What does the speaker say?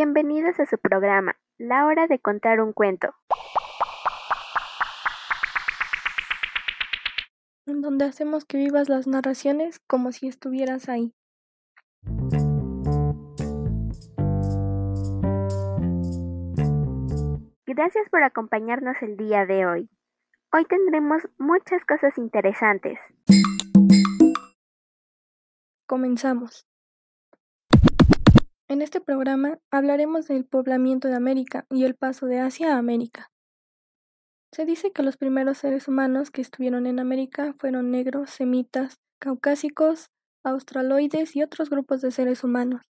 Bienvenidos a su programa, La Hora de Contar un Cuento. En donde hacemos que vivas las narraciones como si estuvieras ahí. Gracias por acompañarnos el día de hoy. Hoy tendremos muchas cosas interesantes. Comenzamos. En este programa hablaremos del poblamiento de América y el paso de Asia a América. Se dice que los primeros seres humanos que estuvieron en América fueron negros, semitas, caucásicos, australoides y otros grupos de seres humanos.